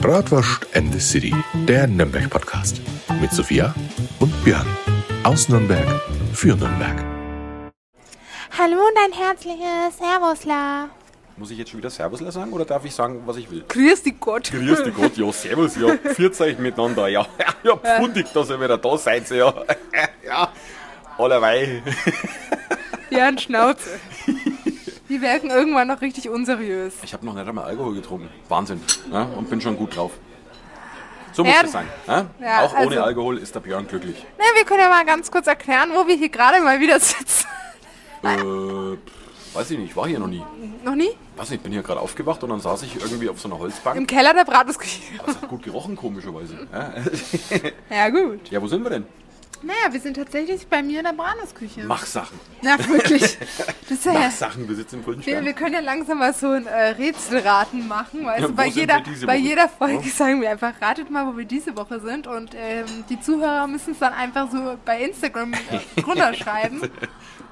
Bratwurst and the City, der Nürnberg-Podcast. Mit Sophia und Björn. Aus Nürnberg für Nürnberg. Hallo und ein herzliches Servusla. Muss ich jetzt schon wieder Servusler sagen oder darf ich sagen, was ich will? Grüß dich Gott. Grüß dich Gott, ja, Servus, ja, führt euch miteinander, ja, ja, pfundig, dass ihr wieder da seid, ja, ja, allerweil. Björn Schnauze. Die wirken irgendwann noch richtig unseriös. Ich habe noch nicht einmal Alkohol getrunken, Wahnsinn, ja, und bin schon gut drauf. So muss Ja, es sein, ja? ja, auch ohne also- Alkohol ist der Björn glücklich. Na, wir können ja mal ganz kurz erklären, wo wir hier gerade mal wieder sitzen. Äh, weiß ich nicht, ich war hier noch nie. Noch nie? Weiß nicht, bin hier gerade aufgewacht und dann saß ich irgendwie auf so einer Holzbank. Im Keller der Bratwurstküche. Das hat gut gerochen, komischerweise. Ja, gut. ja wo sind wir denn? Naja, wir sind tatsächlich bei mir in der Bratwurstküche. Machsachen. Na, wirklich. Das ja, Machsachen, wir sitzen im Grünen wir, wir können ja langsam mal so ein äh, Rätselraten machen. Weißt Ja, du, bei, jeder, bei jeder Folge Ja. sagen wir einfach, ratet mal, wo wir diese Woche sind. Und ähm, die Zuhörer müssen es dann einfach so bei Instagram äh, runterschreiben.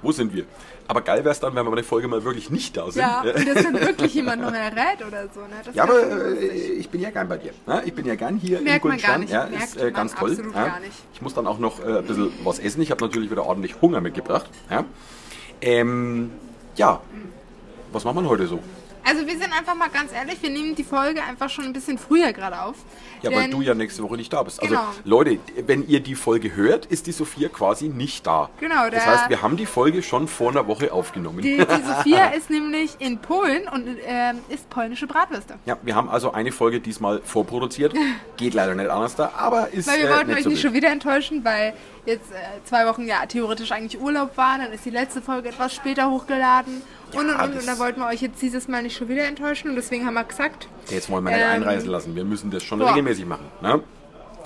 Wo sind wir? Aber geil wäre es dann, wenn wir bei der Folge mal wirklich nicht da sind. Ja, und das dann wirklich jemand noch errät oder so. Ne? Ja, aber äh, lustig. ich bin ja gern bei dir. Ne? Ich bin ja gern hier Merkt im man gar Guldenstern. nicht, Ja, merkt ist äh, man ganz toll. ja. gar nicht. Ich muss dann auch noch äh, ein bisschen was essen. Ich habe natürlich wieder ordentlich Hunger mitgebracht. Ja, ähm, ja. was machen wir heute so? Also wir sind einfach mal ganz ehrlich, wir nehmen die Folge einfach schon ein bisschen früher gerade auf. Ja, weil du ja nächste Woche nicht da bist. Also Genau. Leute, wenn ihr die Folge hört, ist die Sophia quasi nicht da. Genau, Das heißt, wir haben die Folge schon vor einer Woche aufgenommen. Die, die Sophia ist nämlich in Polen und ähm, isst polnische Bratwürste. Ja, wir haben also eine Folge diesmal vorproduziert. Geht leider nicht anders da, aber ist Weil wir äh, wollten nicht euch so nicht schon wieder enttäuschen, weil jetzt äh, zwei Wochen ja theoretisch eigentlich Urlaub war. Dann ist die letzte Folge etwas später hochgeladen. Und, und, und, das- und da wollten wir euch jetzt dieses Mal nicht schon wieder enttäuschen. Und deswegen haben wir gesagt, Jetzt wollen wir nicht Ähm, einreisen lassen. Wir müssen das schon boah. regelmäßig machen. Ne?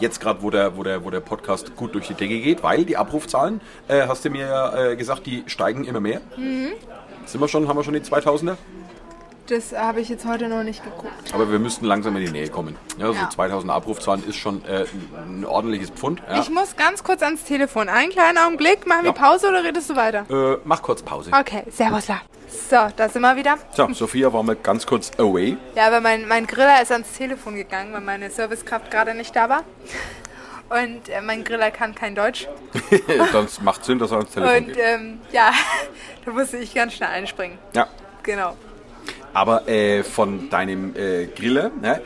Jetzt gerade, wo der, wo, der, wo der Podcast gut durch die Decke geht, weil die Abrufzahlen, äh, hast du mir ja äh, gesagt, die steigen immer mehr. Mhm. Sind wir schon, haben wir schon die 2000er? das habe ich jetzt heute noch nicht geguckt. Aber wir müssten langsam in die Nähe kommen. Ja, so Ja. 2000 Abrufzahlen ist schon äh, ein ordentliches Pfund. Ja. Ich muss ganz kurz ans Telefon. Einen kleinen Augenblick. Machen wir Ja. Pause oder redest du weiter? Äh, mach kurz Pause. Okay, servus. la. So, da sind wir wieder. So, Sophia war mal ganz kurz away. Ja, aber mein, mein Griller ist ans Telefon gegangen, weil meine Servicekraft gerade nicht da war. Und äh, mein Griller kann kein Deutsch. Dann macht Sinn, dass er ans Telefon Und geht. ähm, ja, da musste ich ganz schnell einspringen. Ja. Genau. Aber äh, von deinem äh, Griller, ne,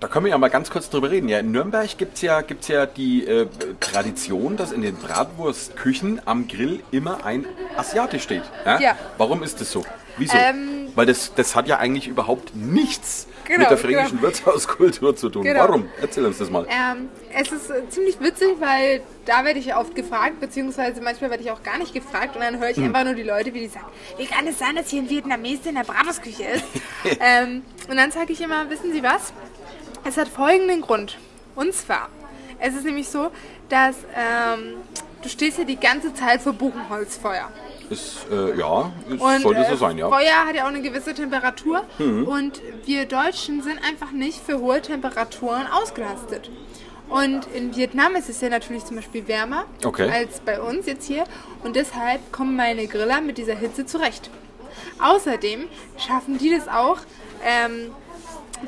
da können wir ja mal ganz kurz drüber reden. Ja, in Nürnberg gibt es ja, gibt's ja die äh, Tradition, dass in den Bratwurstküchen am Grill immer ein Asiate steht. Ja? Ja. Warum ist das so? Wieso? Ähm, Weil das, das hat ja eigentlich überhaupt nichts Genau, mit der fränkischen genau. Wirtshauskultur zu tun. Genau. Warum? Erzähl uns das mal. Ähm, es ist äh, ziemlich witzig, weil da werde ich oft gefragt, beziehungsweise manchmal werde ich auch gar nicht gefragt und dann höre ich einfach nur die Leute, wie die sagen, wie kann es sein, dass hier ein Vietnamese in der Bratwurstküche ist? ähm, und dann sage ich immer, wissen Sie was? Es hat folgenden Grund. Und zwar, es ist nämlich so, dass ähm, du stehst ja die ganze Zeit vor Buchenholzfeuer. Ist, äh, ja, es Und sollte so äh, sein, ja. Mhm. Feuer hat ja auch eine gewisse Temperatur und wir Deutschen sind einfach nicht für hohe Temperaturen ausgelastet. Und in Vietnam ist es ja natürlich zum Beispiel wärmer Okay. als bei uns jetzt hier und deshalb kommen meine Griller mit dieser Hitze zurecht. Außerdem schaffen die das auch, ähm,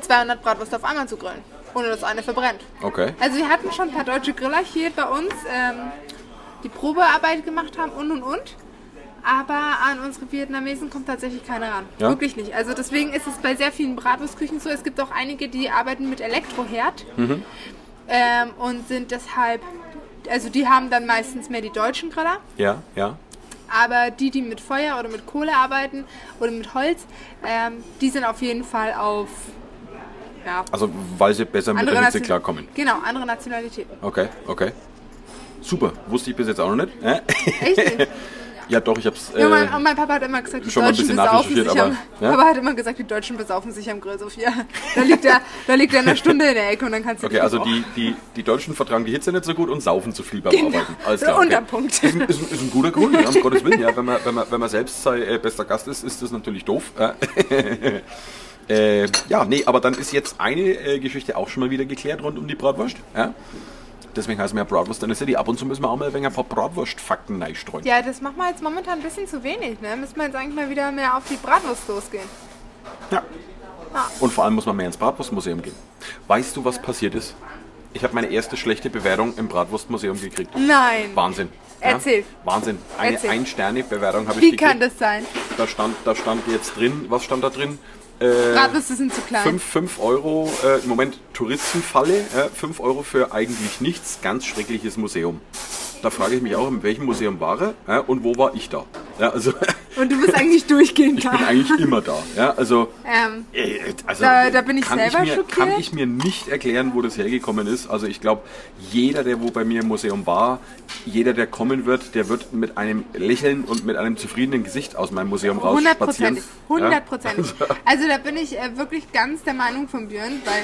200 Bratwurst auf einmal zu grillen, ohne dass eine verbrennt. Okay. Also wir hatten schon ein paar deutsche Griller hier bei uns, ähm, die Probearbeit gemacht haben und und und. Aber an unsere Vietnamesen kommt tatsächlich keiner ran. Ja? Wirklich nicht. Also deswegen ist es bei sehr vielen Bratwurstküchen so. Es gibt auch einige, die arbeiten mit Elektroherd Mhm. ähm, und sind deshalb, also die haben dann meistens mehr die deutschen Griller. Ja, ja. Aber die, die mit Feuer oder mit Kohle arbeiten oder mit Holz, ähm, die sind auf jeden Fall auf ja, Also, weil sie besser mit der Hitze Nation- klarkommen. Genau, andere Nationalitäten. Okay, okay. Super, wusste ich bis jetzt auch noch nicht. Äh? Echt nicht? ja, doch, ich hab's. Äh, Ja, mein, und mein Papa hat immer gesagt, die schon mal ein Deutschen bisschen besaufen sich nachrecherchiert, am, aber, ja? Papa hat immer gesagt, die Deutschen besaufen sich am Grill, Sophia. Da liegt er, da liegt er eine Stunde in der Ecke und dann kannst du Okay, also die, die, die Deutschen vertragen die Hitze nicht so gut und saufen zu viel beim Genau. Arbeiten. Alles klar. Okay. Unterpunkt. Ist, ein, ist, ist ein guter Grund, ja, um Gottes Willen. Ja, wenn, man, wenn, man, wenn man selbst sein äh, bester Gast ist, ist das natürlich doof. Äh, ja, nee, aber dann ist jetzt eine äh, Geschichte auch schon mal wieder geklärt rund um die Bratwurst. Ja? Deswegen heißen wir ja Bratwurst in der City. Ab und zu müssen wir auch mal ein wenig ein paar Bratwurst-Fakten reinstreuen. Ja, das machen wir jetzt momentan ein bisschen zu wenig, ne? Müssen wir jetzt eigentlich mal wieder mehr auf die Bratwurst losgehen. Ja. Und vor allem muss man mehr ins Bratwurstmuseum gehen. Weißt du, was passiert ist? Ich habe meine erste schlechte Bewertung im Bratwurstmuseum gekriegt. Nein. Wahnsinn. Erzähl. Wahnsinn. Eine. Ein-Sterne-Bewertung habe ich Wie gekriegt. kann das sein? Da stand, da stand jetzt drin, was stand da drin? Bratwürste sind zu klein. 5, 5 Euro, äh, im Moment Touristenfalle, äh, 5 Euro für eigentlich nichts, ganz schreckliches Museum. Da frage ich mich auch, in welchem Museum war er und wo war ich da? Ja, also Und du bist eigentlich durchgehend ich bin da. eigentlich immer da. Ja, also, Ähm, äh, also Da- da bin ich selber ich mir, schockiert. Kann ich mir nicht erklären, wo das hergekommen ist. Also ich glaube, jeder, der wo bei mir im Museum war, jeder, der kommen wird, der wird mit einem Lächeln und mit einem zufriedenen Gesicht aus meinem Museum rausspazieren. Hundertprozentig. Hundertprozentig. Also da bin ich äh, wirklich ganz der Meinung von Björn, weil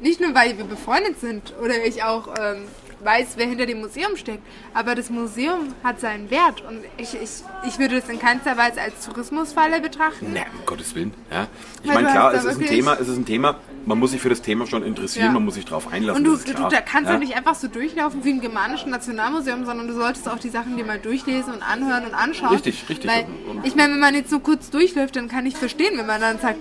nicht nur weil wir befreundet sind oder ich auch ähm, weiß, wer hinter dem Museum steckt, aber das Museum hat seinen Wert und ich, ich, ich würde es in keinster Weise als Tourismusfalle betrachten. Na, um Gottes Willen. Ja. Ich meine, klar, es ist ein Thema, es ist ein Thema, man muss sich für das Thema schon interessieren, Ja. man muss sich darauf einlassen. Und du, du, klar. da kannst ja. du nicht einfach so durchlaufen wie im Germanischen Nationalmuseum, sondern du solltest auch die Sachen dir mal durchlesen und anhören und anschauen. Richtig, richtig. Weil, ich meine, wenn man jetzt nur kurz durchläuft, dann kann ich verstehen, wenn man dann sagt,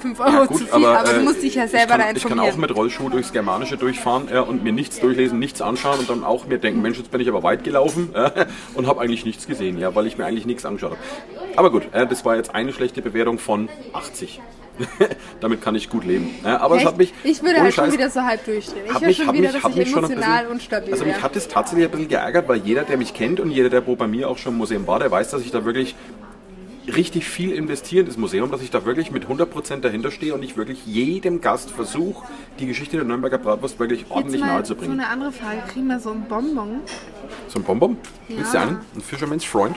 5 Euro Ja, zu viel, aber, du äh, musst dich ja selber kann, da Ich kann informieren. auch mit Rollschuh durchs Germanische durchfahren ja, und mir nichts durchlesen, nichts anschauen und dann auch mir denken, Mensch, jetzt bin ich aber weit gelaufen ja, und habe eigentlich nichts gesehen, ja, weil ich mir eigentlich nichts angeschaut habe. Aber gut, äh, das war jetzt eine schlechte Bewertung von 80. Damit kann ich gut leben. Aber es Echt? hat mich. ich würde halt schon Scheiß, wieder so halb durchdrehen. Ich höre mich, schon wieder, mich, dass ich schon emotional bisschen, unstabil Also mich hat es tatsächlich ein bisschen geärgert, weil jeder, der mich kennt und jeder, der wo bei mir auch schon im Museum war, der weiß, dass ich da wirklich richtig viel investiere in das Museum, dass ich da wirklich mit 100% dahinter stehe und ich wirklich jedem Gast versuche, die Geschichte der Nürnberger Bratwurst wirklich ordentlich nahe zu so bringen. eine andere Frage. Kriegen wir so ein Bonbon? So ein Bonbon? Willst du Ja. einen? Ein Fisherman's Freund?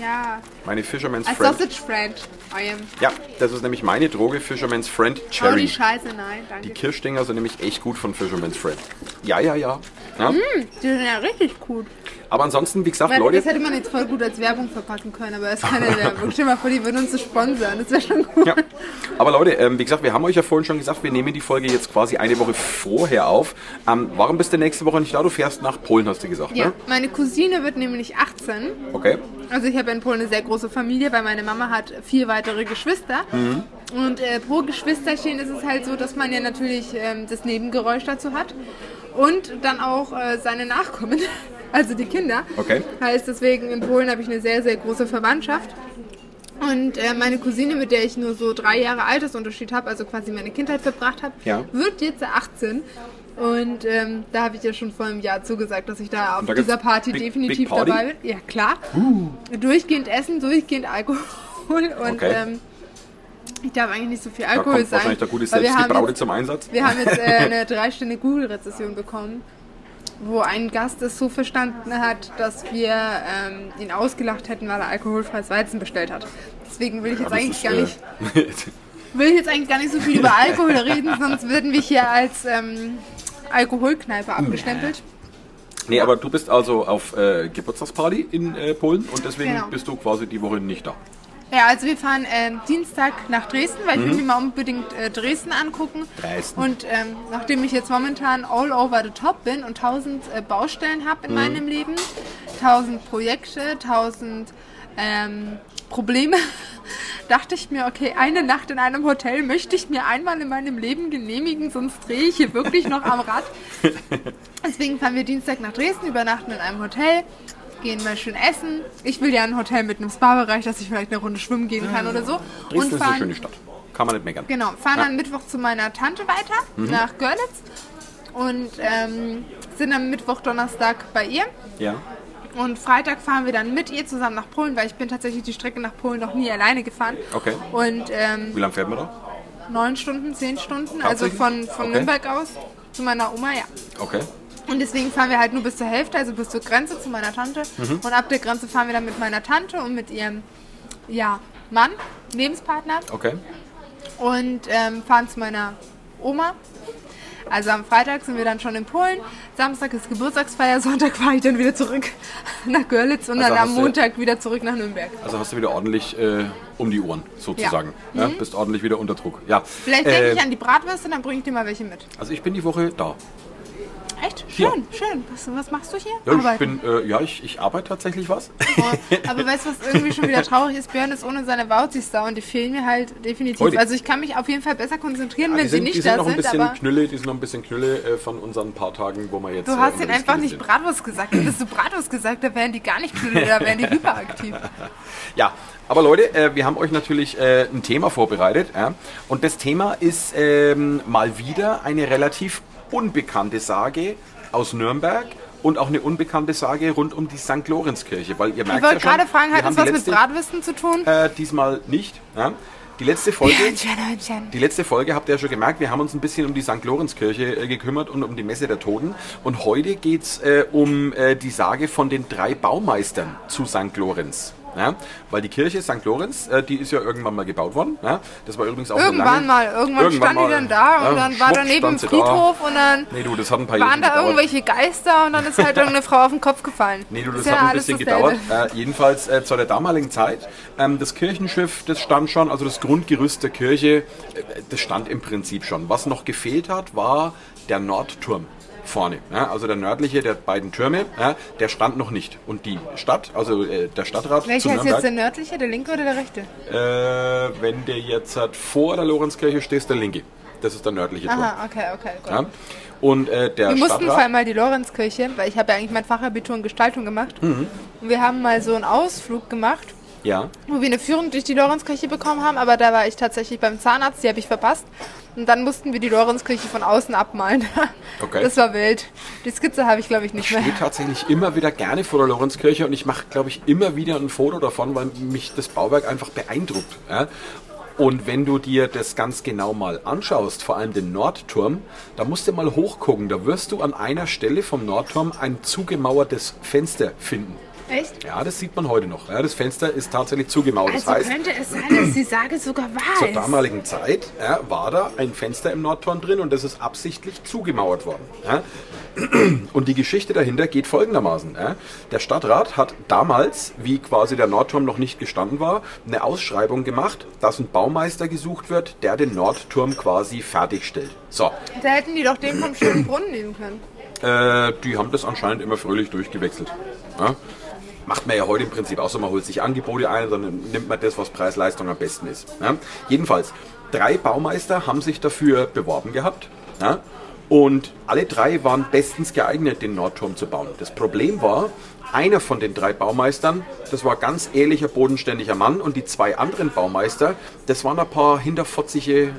Ja. Meine Fisherman's A Friend. Sausage Friend. Ja, das ist nämlich meine Droge, Fisherman's Friend Oh, Cherry. die Scheiße, nein, danke. Die Kirschdinger sind nämlich echt gut von Fisherman's Friend. Ja, ja, ja. ja. die sind ja richtig gut. Aber ansonsten, wie gesagt, Leute, Das hätte man jetzt voll gut als Werbung verpacken können, aber es ist keine Werbung. Stell mal vor, die würden uns sponsern. Das wäre schon gut. Ja. Aber Leute, ähm, wie gesagt, wir haben euch ja vorhin schon gesagt, wir nehmen die Folge jetzt quasi eine Woche vorher auf. Ähm, warum bist du nächste Woche nicht da? Du fährst nach Polen, hast du gesagt, Ja, ne? meine Cousine wird nämlich 18. Okay. Also ich habe in Polen eine sehr große Familie, weil meine Mama hat vier weitere Geschwister. Mhm. Und äh, pro Geschwisterchen ist es halt so, dass man ja natürlich ähm, das Nebengeräusch dazu hat. Und dann auch äh, seine Nachkommen, also die Kinder. Okay. Heißt deswegen, in Polen habe ich eine sehr, sehr große Verwandtschaft. Und äh, meine Cousine, mit der ich nur so drei Jahre Altersunterschied habe, also quasi meine Kindheit verbracht habe, Ja. wird jetzt 18. Und ähm, da habe ich ja schon vor einem Jahr zugesagt, dass ich da auf da dieser Party Big- definitiv Big Party? Uh. dabei bin. Ja, klar. Durchgehend essen, durchgehend Alkohol. Und Okay. ähm, ich darf eigentlich nicht so viel Da Alkohol kommt sein. wahrscheinlich der gute Selbstgebraute zum Einsatz. wir haben jetzt äh, eine dreistündige Google-Rezession bekommen, wo ein Gast es so verstanden hat, dass wir ähm, ihn ausgelacht hätten, weil er alkoholfreies Weizen bestellt hat. Deswegen will ich jetzt Das eigentlich ist, gar nicht, äh, will ich jetzt eigentlich gar nicht so viel über Alkohol reden, sonst würden wir hier als ähm, Alkoholkneipe abgestempelt. nee, aber du bist also auf äh, Geburtstagsparty in äh, Polen und deswegen Genau. bist du quasi die Woche nicht da. Ja, also wir fahren ähm, Dienstag nach Dresden, weil ich will mir mal unbedingt äh, Dresden angucken. Dresden. Und ähm, nachdem ich jetzt momentan all over the top bin und tausend äh, Baustellen habe in meinem Leben, tausend Projekte, tausend ähm, Probleme, dachte ich mir, okay, eine Nacht in einem Hotel möchte ich mir einmal in meinem Leben genehmigen, sonst drehe ich hier wirklich noch am Rad. Deswegen fahren wir Dienstag nach Dresden, übernachten in einem Hotel, gehen mal schön essen. Ich will ja ein Hotel mit einem Spa-Bereich, dass ich vielleicht eine Runde schwimmen gehen kann oder so. Dresden ist eine schöne Stadt. Kann man nicht meckern. Genau, fahren dann Mittwoch zu meiner Tante weiter nach Görlitz und ähm, sind am Mittwoch, Donnerstag bei ihr. Ja. Und Freitag fahren wir dann mit ihr zusammen nach Polen, weil ich bin tatsächlich die Strecke nach Polen noch nie alleine gefahren. Okay. Und ähm, Wie lange fährt man da? neun Stunden, zehn Stunden, also von, von Okay. Nürnberg aus zu meiner Oma, ja. Okay. Und deswegen fahren wir halt nur bis zur Hälfte, also bis zur Grenze zu meiner Tante. Mhm. Und ab der Grenze fahren wir dann mit meiner Tante und mit ihrem ja, Mann, Lebenspartner. Okay. Und ähm, fahren zu meiner Oma. Also am Freitag sind wir dann schon in Polen. Samstag ist Geburtstagsfeier, Sonntag fahre ich dann wieder zurück nach Görlitz und Also dann am Montag wieder zurück nach Nürnberg. Also hast du wieder ordentlich äh, um die Ohren, sozusagen. Ja. Bist ordentlich wieder unter Druck. Ja. Vielleicht Äh, denke ich an die Bratwürste, dann bringe ich dir mal welche mit. Also ich bin die Woche da. Echt? Schön, schön. Was, was machst du hier? Ja, ich bin, äh, ja, ich, ich arbeite tatsächlich was. Oh, aber weißt du, was irgendwie schon wieder traurig ist? Björn ist ohne seine Wauzis da und die fehlen mir halt definitiv. Heute. Also ich kann mich auf jeden Fall besser konzentrieren, Ja, wenn die sie sind, nicht die sind da noch ein sind, bisschen Knülle, die sind noch ein bisschen Knülle äh, von unseren paar Tagen, wo wir jetzt. du hast äh, ihnen einfach nicht sind. Bratwurst gesagt. Hättest du Bratwurst gesagt, da wären die gar nicht Knülle, da wären die hyperaktiv. Ja, aber Leute, äh, wir haben euch natürlich äh, ein Thema vorbereitet. Ja? Und das Thema ist ähm, mal wieder eine relativ unbekannte Sage aus Nürnberg und auch eine unbekannte Sage rund um die St. Lorenzkirche. Weil ihr Ich merkt wollte ja schon, gerade fragen, hat das was mit letzte- Bratwürsten zu tun? Äh, diesmal nicht. Ja? Die letzte Folge. Die letzte Folge habt ihr ja schon gemerkt, wir haben uns ein bisschen um die St. Lorenzkirche äh, gekümmert und um die Messe der Toten. Und heute geht es äh, um äh, die Sage von den drei Baumeistern zu St. Lorenz. Ja? Weil die Kirche St. Lorenz, äh, die ist ja irgendwann mal gebaut worden. Ja? Das war übrigens auch Irgendwann lange, mal, irgendwann, stand mal, die dann da und ja, dann war daneben ein sie da. Friedhof und dann Nee, du, das hat ein paar waren Jahre da gedauert. irgendwelche Geister und dann ist halt irgendeine Frau auf den Kopf gefallen. Nee, du, das ja hat ein bisschen gedauert. Äh, jedenfalls äh, zu der damaligen Zeit. Ähm, das Kirchenschiff, das stand schon, also das Grundgerüst der Kirche, äh, das stand im Prinzip schon. Was noch gefehlt hat, war der Nordturm vorne. Ja, also der nördliche der beiden Türme, ja, der stand noch nicht. Und die Stadt, also äh, der Stadtrat Welcher ist jetzt der nördliche, der linke oder der rechte? äh, wenn der jetzt halt vor der Lorenzkirche stehst, der linke. Das ist der nördliche Turm. Aha, okay, okay, gut. Ja. Und äh, der Wir mussten vor Stadtrat, allem mal die Lorenzkirche, weil ich habe ja eigentlich mein Fachabitur in Gestaltung gemacht. Mhm. Und wir haben mal so einen Ausflug gemacht, ja, wo wir eine Führung durch die Lorenzkirche bekommen haben, aber da war ich tatsächlich beim Zahnarzt, die habe ich verpasst. Und dann mussten wir die Lorenzkirche von außen abmalen. Okay. Das war wild. Die Skizze habe ich, glaube ich, nicht Ich mehr. stehe tatsächlich immer wieder gerne vor der Lorenzkirche und ich mache, glaube ich, immer wieder ein Foto davon, weil mich das Bauwerk einfach beeindruckt. Ja? Und wenn du dir das ganz genau mal anschaust, vor allem den Nordturm, da musst du mal hochgucken. Da wirst du an einer Stelle vom Nordturm ein zugemauertes Fenster finden. Echt? Ja, das sieht man heute noch. Ja, das Fenster ist tatsächlich zugemauert. Das Also heißt, könnte es sein, dass die Sage sogar wahr zur damaligen Zeit ja, war da ein Fenster im Nordturm drin und das ist absichtlich zugemauert worden. Ja. Und die Geschichte dahinter geht folgendermaßen. Ja. Der Stadtrat hat damals, wie quasi der Nordturm noch nicht gestanden war, eine Ausschreibung gemacht, dass ein Baumeister gesucht wird, der den Nordturm quasi fertigstellt. So, Da hätten die doch den vom schönen Brunnen nehmen können. äh, die haben das anscheinend immer fröhlich durchgewechselt. Ja? Macht man ja heute im Prinzip auch so, man holt sich Angebote ein, dann nimmt man das, was Preis-Leistung am besten ist. Ja? Jedenfalls, drei Baumeister haben sich dafür beworben gehabt. Ja? Und alle drei waren bestens geeignet, den Nordturm zu bauen. Das Problem war, einer von den drei Baumeistern, das war ganz ehrlicher, bodenständiger Mann und die zwei anderen Baumeister, das waren ein paar hinterfotzige,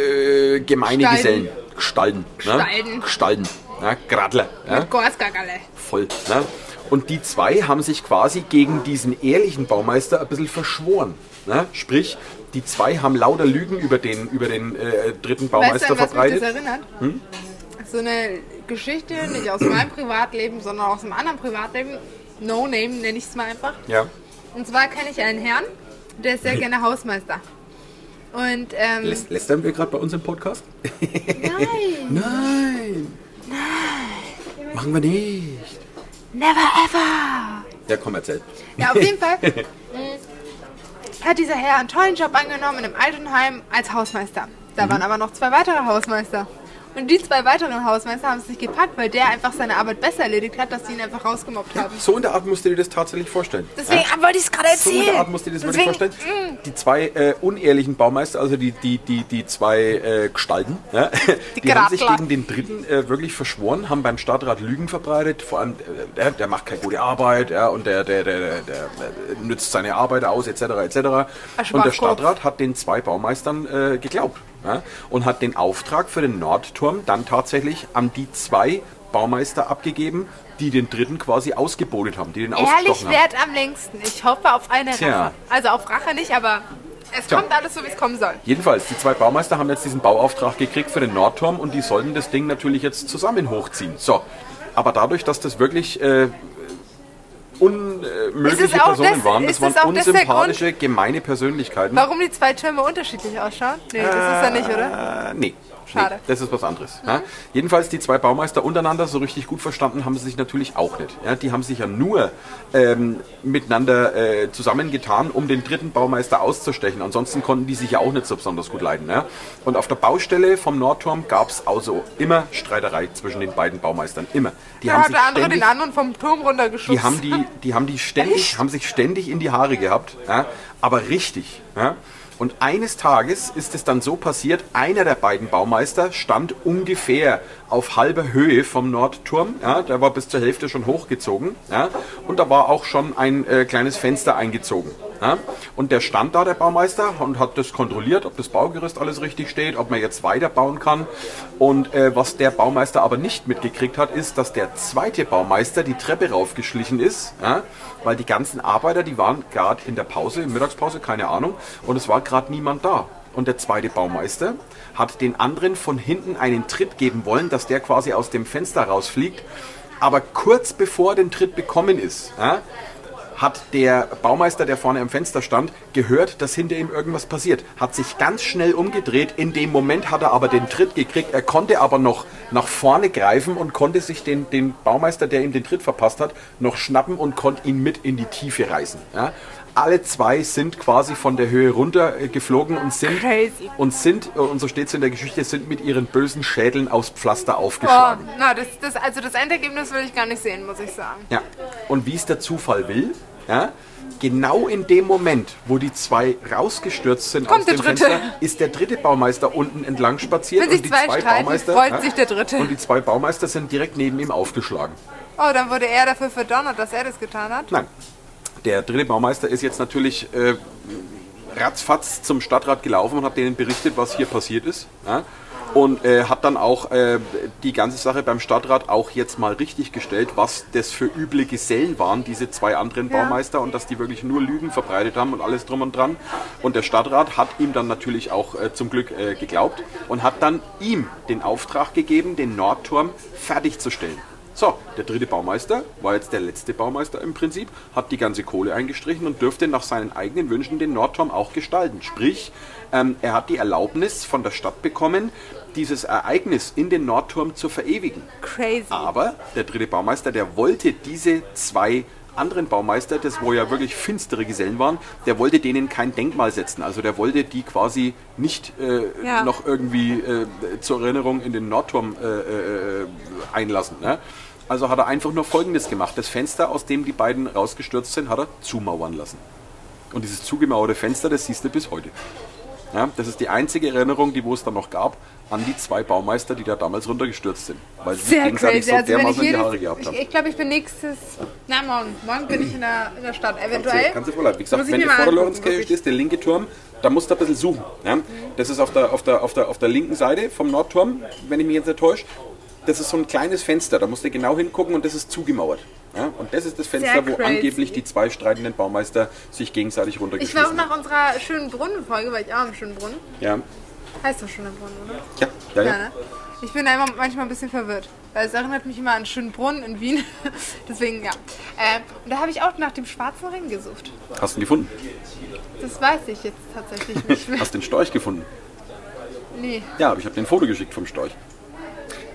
äh, gemeine Stalden. Gesellen. Gestalten. Ne? Gestalten. Gestalten. Ja, Gradler. Ja? Mit Gorskagalle. Voll. Ne? Und die zwei haben sich quasi gegen diesen ehrlichen Baumeister ein bisschen verschworen. Ne? Sprich, die zwei haben lauter Lügen über den, über den äh, dritten Weißt du, Baumeister an was mich das verbreitet. erinnert? Hm? So eine Geschichte, nicht aus meinem Privatleben, sondern aus einem anderen Privatleben. No Name nenne ich es mal einfach. Ja. Und zwar kenne ich einen Herrn, der ist sehr gerne Hausmeister. Und ähm, Läs lästern wir gerade bei uns im Podcast? nein, Nein. Nein. Machen wir nicht. Never ever. Ja, komm, erzähl. Ja, auf jeden Fall mh, hat dieser Herr einen tollen Job angenommen in einem Altenheim als Hausmeister. Da waren aber noch zwei weitere Hausmeister. Und die zwei weiteren Hausmeister haben es nicht gepackt, weil der einfach seine Arbeit besser erledigt hat, dass sie ihn einfach rausgemobbt haben. So in der Art musst du dir das tatsächlich vorstellen. Deswegen Ja? wollte ich es gerade So in erzählen. der Art musst du dir das wirklich Deswegen, vorstellen. Die zwei äh, unehrlichen Baumeister, also die, die, die, die zwei äh, Gestalten, ja, die, haben sich gegen den dritten äh, wirklich verschworen, haben beim Stadtrat Lügen verbreitet. Vor allem, äh, der, der macht keine gute Arbeit ja, und der, der, der, der, der äh, nützt seine Arbeit aus, etc. etc. Und der. Stadtrat hat den zwei Baumeistern äh, geglaubt ja, und hat den Auftrag für den Nordturm dann tatsächlich an die zwei Baumeister abgegeben, die den dritten quasi ausgebotet haben, die den Ehrlich ausgestochen haben. wert am längsten. Ich hoffe auf eine Tja. Rache. Also auf Rache nicht, aber es Tja. kommt alles so, wie es kommen soll. Jedenfalls, die zwei Baumeister haben jetzt diesen Bauauftrag gekriegt für den Nordturm und die sollten das Ding natürlich jetzt zusammen hochziehen. So, aber dadurch, dass das wirklich äh, unmögliche Personen das- waren, das waren das unsympathische, gemeine Persönlichkeiten. Warum die zwei Türme unterschiedlich ausschauen? Nee, das ist ja nicht, oder? Äh, nee. Schade. Nee, das ist was anderes. Ja? Jedenfalls die zwei Baumeister untereinander so richtig gut verstanden haben sie sich natürlich auch nicht. Ja? Die haben sich ja nur ähm, miteinander äh, zusammengetan, um den dritten Baumeister auszustechen. Ansonsten konnten die sich ja auch nicht so besonders gut leiden. Ja? Und auf der Baustelle vom Nordturm gab es also immer Streiterei zwischen den beiden Baumeistern. Immer. Die haben hat sich der andere ständig den anderen vom Turm runtergeschossen. die haben die, die haben die ständig, haben sich ständig in die Haare gehabt, aber richtig. Und eines Tages ist es dann so passiert, einer der beiden Baumeister stand ungefähr auf halber Höhe vom Nordturm. Ja, der war bis zur Hälfte schon hochgezogen. Ja, und da war auch schon ein äh, kleines Fenster eingezogen. Ja, und der stand da, der Baumeister, und hat das kontrolliert, ob das Baugerüst alles richtig steht, ob man jetzt weiterbauen kann. Und äh, was der Baumeister aber nicht mitgekriegt hat, ist, dass der zweite Baumeister die Treppe raufgeschlichen ist, ja, weil die ganzen Arbeiter, die waren gerade in der Pause, Mittagspause, keine Ahnung, und es war gerade niemand da. Und der zweite Baumeister hat den anderen von hinten einen Tritt geben wollen, dass der quasi aus dem Fenster rausfliegt. Aber kurz bevor er den Tritt bekommen ist, ja, hat der Baumeister, der vorne am Fenster stand, gehört, dass hinter ihm irgendwas passiert. Hat sich ganz schnell umgedreht. In dem Moment hat er aber den Tritt gekriegt. Er konnte aber noch nach vorne greifen und konnte sich den, den Baumeister, der ihm den Tritt verpasst hat, noch schnappen und konnte ihn mit in die Tiefe reißen. Ja? Alle zwei sind quasi von der Höhe runter äh, geflogen und sind, Crazy. und sind, äh, und so steht es in der Geschichte, sind mit ihren bösen Schädeln aufs Pflaster Oh, aufgeschlagen. na, das, das, also das Endergebnis will ich gar nicht sehen, muss ich sagen. Ja. Und wie es der Zufall will, ja, genau in dem Moment, wo die zwei rausgestürzt sind Kommt aus der dem dritte. Fenster, ist der dritte Baumeister unten entlang spaziert Wenn sich und die zwei zwei Baumeister freut sich der dritte. und die zwei Baumeister sind direkt neben ihm aufgeschlagen. Oh, dann wurde er dafür verdonnert, dass er das getan hat. Nein. Der dritte Baumeister ist jetzt natürlich äh, ratzfatz zum Stadtrat gelaufen und hat denen berichtet, was hier passiert ist. Ja? Und äh, hat dann auch äh, die ganze Sache beim Stadtrat auch jetzt mal richtig gestellt, was das für üble Gesellen waren, diese zwei anderen Ja. Baumeister, und dass die wirklich nur Lügen verbreitet haben und alles drum und dran. Und der Stadtrat hat ihm dann natürlich auch äh, zum Glück äh, geglaubt und hat dann ihm den Auftrag gegeben, den Nordturm fertigzustellen. So, der dritte Baumeister war jetzt der letzte Baumeister im Prinzip, hat die ganze Kohle eingestrichen und dürfte nach seinen eigenen Wünschen den Nordturm auch gestalten. Sprich, ähm, er hat die Erlaubnis von der Stadt bekommen, dieses Ereignis in den Nordturm zu verewigen. Crazy. Aber der dritte Baumeister, der wollte diese zwei anderen Baumeister, das wo ja wirklich finstere Gesellen waren, der wollte denen kein Denkmal setzen. Also der wollte die quasi nicht äh, Ja. noch irgendwie äh, zur Erinnerung in den Nordturm äh, äh, einlassen. Ne? Also hat er einfach nur Folgendes gemacht. Das Fenster, aus dem die beiden rausgestürzt sind, hat er zumauern lassen. Und dieses zugemauerte Fenster, das siehst du bis heute. Ja, das ist die einzige Erinnerung, die wo es dann noch gab, an die zwei Baumeister, die da damals runtergestürzt sind. Weil sie sich Sehr gegenseitig crazy. so Also ich dermaßen in die Haare gehabt ich, haben. ich glaube, ich bin nächstes, na morgen, morgen bin ich in der, in der Stadt, eventuell. Kannst du voll Wie gesagt, ich wenn du vor der Lorenzkirche stehst, der linke Turm, da musst du ein bisschen suchen. Ja? Das ist auf der, auf, der, auf, der, auf der linken Seite vom Nordturm, wenn ich mich jetzt nicht täusche. Das ist so ein kleines Fenster, da musst du genau hingucken und das ist zugemauert. Ja? Und das ist das Fenster, wo angeblich die zwei streitenden Baumeister sich gegenseitig Ich war auch runtergeschmissen haben. nach unserer schönen Brunnenfolge, war ich auch im schönen Brunnen. Ja, Heißt doch schöner Brunnen, oder? ja, ja. Ja, ja. ne? Ich bin da immer manchmal ein bisschen verwirrt, weil es erinnert mich immer an Schönbrunn in Wien. Deswegen, ja. Äh, und da habe ich auch nach dem schwarzen Ring gesucht. Hast du ihn gefunden? Das weiß ich jetzt tatsächlich nicht mehr. Hast den Storch gefunden? Nee. Ja, aber ich habe dir ein Foto geschickt vom Storch.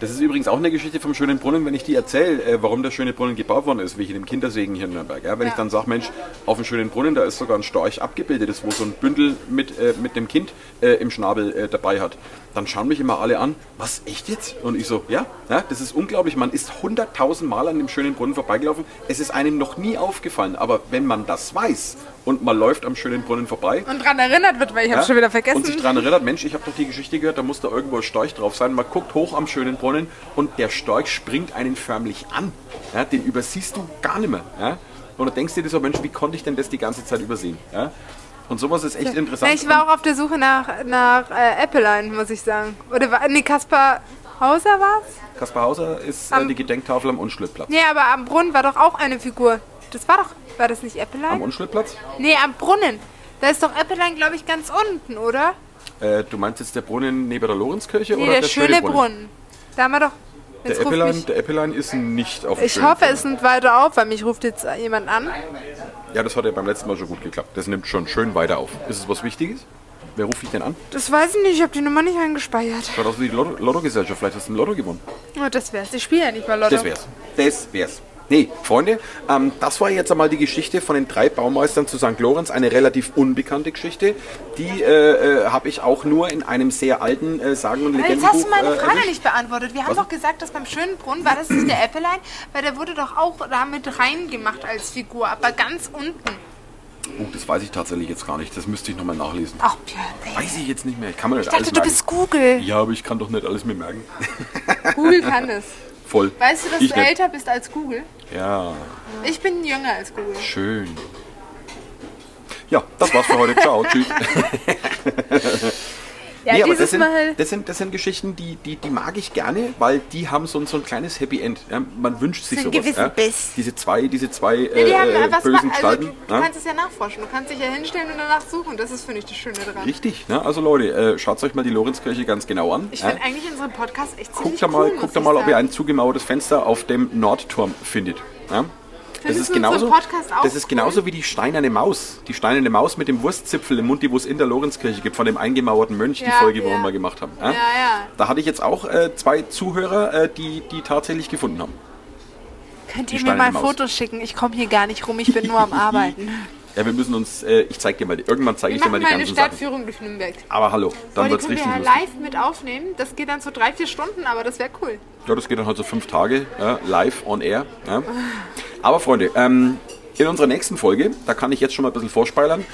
Das ist übrigens auch eine Geschichte vom Schönen Brunnen, wenn ich die erzähle, äh, warum der Schöne Brunnen gebaut worden ist, wie ich in dem Kindersegen hier in Nürnberg. Ja? Wenn Ja. ich dann sage, Mensch, auf dem Schönen Brunnen, da ist sogar ein Storch abgebildet, ist, wo so ein Bündel mit, äh, mit dem Kind äh, im Schnabel äh, dabei hat. Dann schauen mich immer alle an, was, echt jetzt? Und ich so, ja, ja das ist unglaublich. Man ist hunderttausend Mal an dem Schönen Brunnen vorbeigelaufen. Es ist einem noch nie aufgefallen. Aber wenn man das weiß und man läuft am Schönen Brunnen vorbei, Und dran erinnert wird, weil ich habe ja? schon wieder vergessen. Und sich daran erinnert, Mensch, ich habe doch die Geschichte gehört, da muss da irgendwo ein Storch drauf sein. Man guckt hoch am schönen Brunnen und der Storch springt einen förmlich an. Ja? Den übersiehst du gar nicht mehr. Ja? Und du denkst dir so, Mensch, wie konnte ich denn das die ganze Zeit übersehen? Ja? Und sowas ist echt interessant. Ich war auch auf der Suche nach, nach äh, Appeline, muss ich sagen. Oder war, nee, Kaspar Hauser war's? Kaspar Hauser ist äh, Am- die Gedenktafel am Unschlittplatz. Nee, aber am Brunnen war doch auch eine Figur. Das war doch, war das nicht Am Appeline? Unschlittplatz? Nee, am Brunnen. Da ist doch Appeline, glaube ich, ganz unten, oder? Äh, du meinst jetzt der Brunnen neben der Lorenzkirche Nee, oder der, der schöne Brunnen. Da haben wir doch. Der mich, der Eppeline ist nicht auf dem ich hoffe, Brunnen. es nimmt weiter auf, weil mich ruft jetzt jemand an. Ja, das hat ja beim letzten Mal schon gut geklappt. Das nimmt schon schön weiter auf. Ist es was Wichtiges? Wer ruft dich denn an? Das weiß ich nicht, ich habe die Nummer nicht eingespeichert. Schaut aus wie die Lotto- Lottogesellschaft. Vielleicht hast du ein Lotto gewonnen. Oh, das wär's. Ich spiele ja nicht mal Lotto. Das wär's. Das wär's. Nee, Freunde, ähm, das war jetzt einmal die Geschichte von den drei Baumeistern zu St. Lorenz. Eine relativ unbekannte Geschichte. Die äh, äh, habe ich auch nur in einem sehr alten äh, Sagen- und Legendenbuch Jetzt hast du meine äh, Frage erwischt. nicht beantwortet. Wir haben Was? doch gesagt, dass beim schönen Brunnen war das nicht der Äppelein, weil der wurde doch auch da mit reingemacht als Figur, aber ganz unten. Oh, das weiß ich tatsächlich jetzt gar nicht. Das müsste ich nochmal nachlesen. Ach, Björn, ey. Weiß ich jetzt nicht mehr. Ich kann mir nicht Ich dachte, alles du merken. bist Google. Ja, aber ich kann doch nicht alles mehr merken. Google kann es. Voll. Weißt du, dass ich du nicht. älter bist als Google? Ja, Ich bin jünger als Google. schön. Ja, das war's für heute. Ciao, tschüss. Ja, Nee, aber das sind, das, sind, das sind Geschichten, die, die, die mag ich gerne, weil die haben so ein, so ein kleines Happy End. Ja, man wünscht sich So sowas. gewissen Ja. Biss. Diese zwei, diese zwei Ja, die haben äh, was bösen also Gestalten. du, du ja. kannst es ja nachforschen. Du kannst dich ja hinstellen und danach suchen. Das ist, finde ich, das Schöne dran. Richtig, ne? also Leute, äh, schaut euch mal die Lorenzkirche ganz genau an. Ich finde eigentlich unseren Podcast echt ziemlich Guckt da mal, cool, guckt da mal ob ihr ein zugemauertes Fenster auf dem Nordturm findet. Ja? Das ist, genauso, Podcast auch das ist genauso wie die steinerne Maus. Die steinerne Maus mit dem Wurstzipfel im Mund, die wo es in der Lorenzkirche gibt, von dem eingemauerten Mönch, die Ja, Folge, wo ja. wir mal gemacht haben. Ja, ja. Da hatte ich jetzt auch äh, zwei Zuhörer, äh, die die tatsächlich gefunden haben. Könnt Die ihr mir mal Maus. Fotos schicken? Ich komme hier gar nicht rum. Ich bin nur am Arbeiten. Ja, wir müssen uns, äh, ich zeig dir mal, die, irgendwann zeige ich dir mal die mal eine ganzen Sachen. Stadtführung durch Nürnberg. Aber hallo, dann die wird's können wir richtig ja live mit aufnehmen. Das geht dann so drei, vier Stunden, aber das wäre cool. Ja, das geht dann halt so fünf Tage, ja, live on air. Ja. Aber Freunde, ähm, in unserer nächsten Folge, da kann ich jetzt schon mal ein bisschen vorspeilern,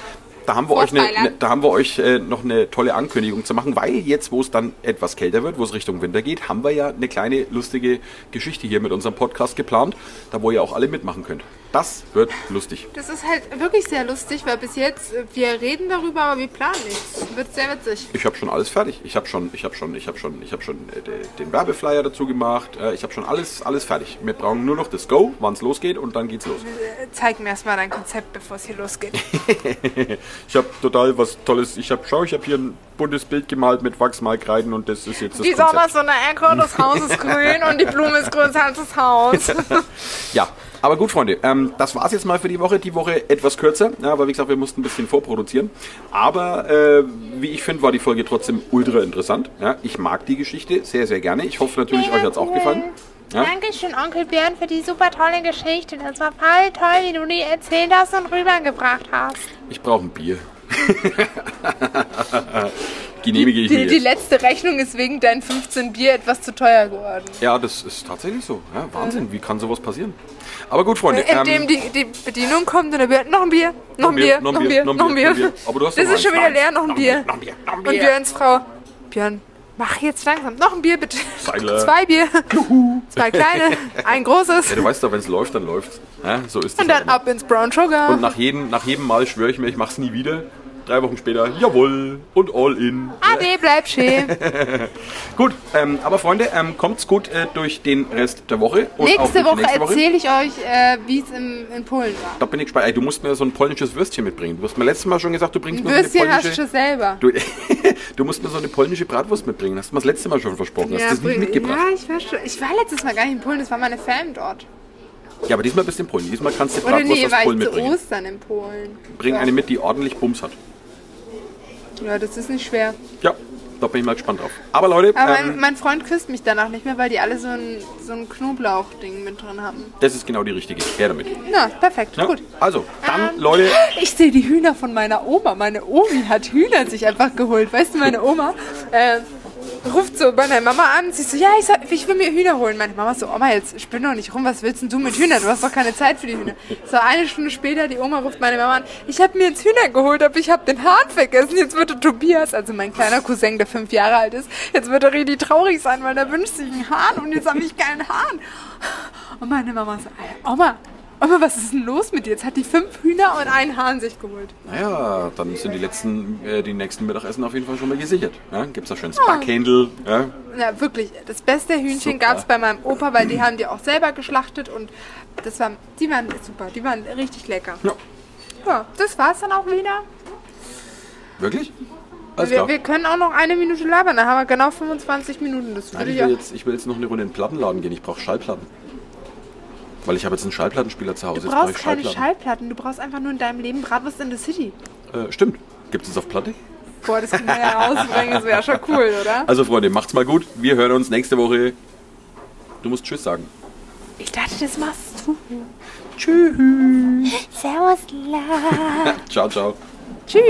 da haben wir euch, Vorspeilern. eine, da haben wir euch äh, noch eine tolle Ankündigung zu machen, weil jetzt, wo es dann etwas kälter wird, wo es Richtung Winter geht, haben wir ja eine kleine lustige Geschichte hier mit unserem Podcast geplant, da wo ihr auch alle mitmachen könnt. Das wird lustig. Das ist halt wirklich sehr lustig, weil bis jetzt, äh, wir reden darüber, aber wir planen nichts. Wird sehr witzig. Ich habe schon alles fertig. Ich habe schon, ich habe schon, ich habe schon, ich habe schon äh, de- den Werbeflyer dazu gemacht. Äh, ich habe schon alles, alles fertig. Wir brauchen nur noch das Go, wann es losgeht und dann geht's los. Äh, Zeig mir erstmal dein Konzept, bevor es hier losgeht. Ich habe total was Tolles. Ich habe, schau, ich habe hier ein buntes Bild gemalt mit Wachsmalkreiden und das ist jetzt das Die Konzept. Sommersonne Echo, das Haus ist grün und die Blume ist als das Haus. Ja, aber gut, Freunde, ähm, das war's jetzt mal für die Woche. Die Woche etwas kürzer, ja, weil wie gesagt, wir mussten ein bisschen vorproduzieren. Aber äh, wie ich finde, war die Folge trotzdem ultra interessant. Ja, ich mag die Geschichte sehr, sehr gerne. Ich hoffe natürlich, euch hat's auch gefallen. Ja? Dankeschön, Onkel Björn, für die super tolle Geschichte. Das war voll toll, wie du die erzählt hast und rübergebracht hast. Ich brauche ein Bier. Genehmige ich mir Die, die jetzt. letzte Rechnung ist wegen deinen 15 Bier etwas zu teuer geworden. Ja, das ist tatsächlich so. Ja, Wahnsinn, wie kann sowas passieren? Aber gut, Freunde. Indem ähm, die, die Bedienung kommt und der Björn, noch ein Bier, noch ein Bier, noch ein Bier, noch ein Bier. Aber du hast Das ist schon wieder leer, noch ein Bier. Noch ein Bier, noch ein Und. Björns Frau, Björn, mach jetzt langsam, noch ein Bier bitte. Seidler. Zwei Bier, zwei kleine, ein großes Ja, du weißt doch, wenn es läuft, dann läuft's. Ja, so ist das. und dann halt immer. ab ins Brown Sugar. Und nach jedem, nach jedem Mal schwöre ich mir, ich mach's nie wieder. Drei Wochen später, jawohl, und all in. Ade, bleib schön. Gut, ähm, aber Freunde, ähm, kommt's gut äh, durch den Rest der Woche. Nächste Woche nächste Woche. erzähle ich euch, äh, wie es in, Polen war. Da bin ich gespannt. Ey, du musst mir so ein polnisches Würstchen mitbringen. Du hast mir letztes Mal schon gesagt, du bringst Ein mir so eine Würstchen hast du polnische... schon selber. Du, du musst mir so eine polnische Bratwurst mitbringen. Hast du mir das letzte Mal schon versprochen. Hast du das nicht mitgebracht? ja, ich war, schon, ich war letztes Mal gar nicht in Polen, das war meine Fan dort. Ja, aber diesmal bist du in Polen. Diesmal kannst du Oder Bratwurst nee, aus war Polen ich zu mitbringen. Ostern in Polen. Bring ja. eine mit, die ordentlich Bums hat. Ja, das ist nicht schwer. Ja, da bin ich mal gespannt drauf. Aber Leute, Aber mein, ähm, mein Freund küsst mich danach nicht mehr, weil die alle so ein, so ein Knoblauch-Ding mit drin haben. das ist genau die richtige. Her damit. Na, perfekt, Ja? gut. Also, dann, Ähm, Leute, Ich sehe die Hühner von meiner Oma. Meine Omi hat Hühner sich einfach geholt. Weißt du, meine Oma äh, ruft so bei meiner Mama an. Sie so, ja, ich, soll, ich will mir Hühner holen. Meine Mama so, Oma, jetzt spinn doch nicht rum. Was willst denn du mit Hühnern? Du hast doch keine Zeit für die Hühner. So, eine Stunde später, die Oma ruft meine Mama an. Ich habe mir jetzt Hühner geholt, aber ich habe den Hahn vergessen. Jetzt wird der Tobias, also mein kleiner Cousin, der fünf Jahre alt ist, jetzt wird er richtig traurig sein, weil er wünscht sich einen Hahn und jetzt habe ich keinen Hahn. Und meine Mama so, "Ey, Oma, Oma, was ist denn los mit dir? Jetzt hat die fünf Hühner und einen Hahn sich geholt. naja, dann sind die letzten, äh, die nächsten Mittagessen auf jeden Fall schon mal gesichert. Ja? Gibt's da schön Backhändel. Ja? Ja, wirklich. Das beste Hühnchen gab es bei meinem Opa, weil die haben die auch selber geschlachtet und das war, die waren super. Die waren richtig lecker. ja. Ja, das war's dann auch wieder. Wirklich? Alles Wir, wir können auch noch eine Minute labern, dann haben wir genau 25 Minuten. Das Nein, würde ich, ich will jetzt, ich will jetzt noch eine Runde in den Plattenladen gehen. Ich brauche Schallplatten. Weil ich habe jetzt einen Schallplattenspieler zu Hause. Du brauchst keine Schallplatten. Schallplatten, du brauchst einfach nur in deinem Leben Bratwurst in the City. Äh, stimmt. Gibt es auf Platte? Boah, das können wir ja rausbringen, das wäre schon cool, oder? Also Freunde, macht's mal gut. Wir hören uns nächste Woche. Du musst Tschüss sagen. Ich dachte, das machst du. Tschüss. Servus, la. Ciao, ciao. Tschüss.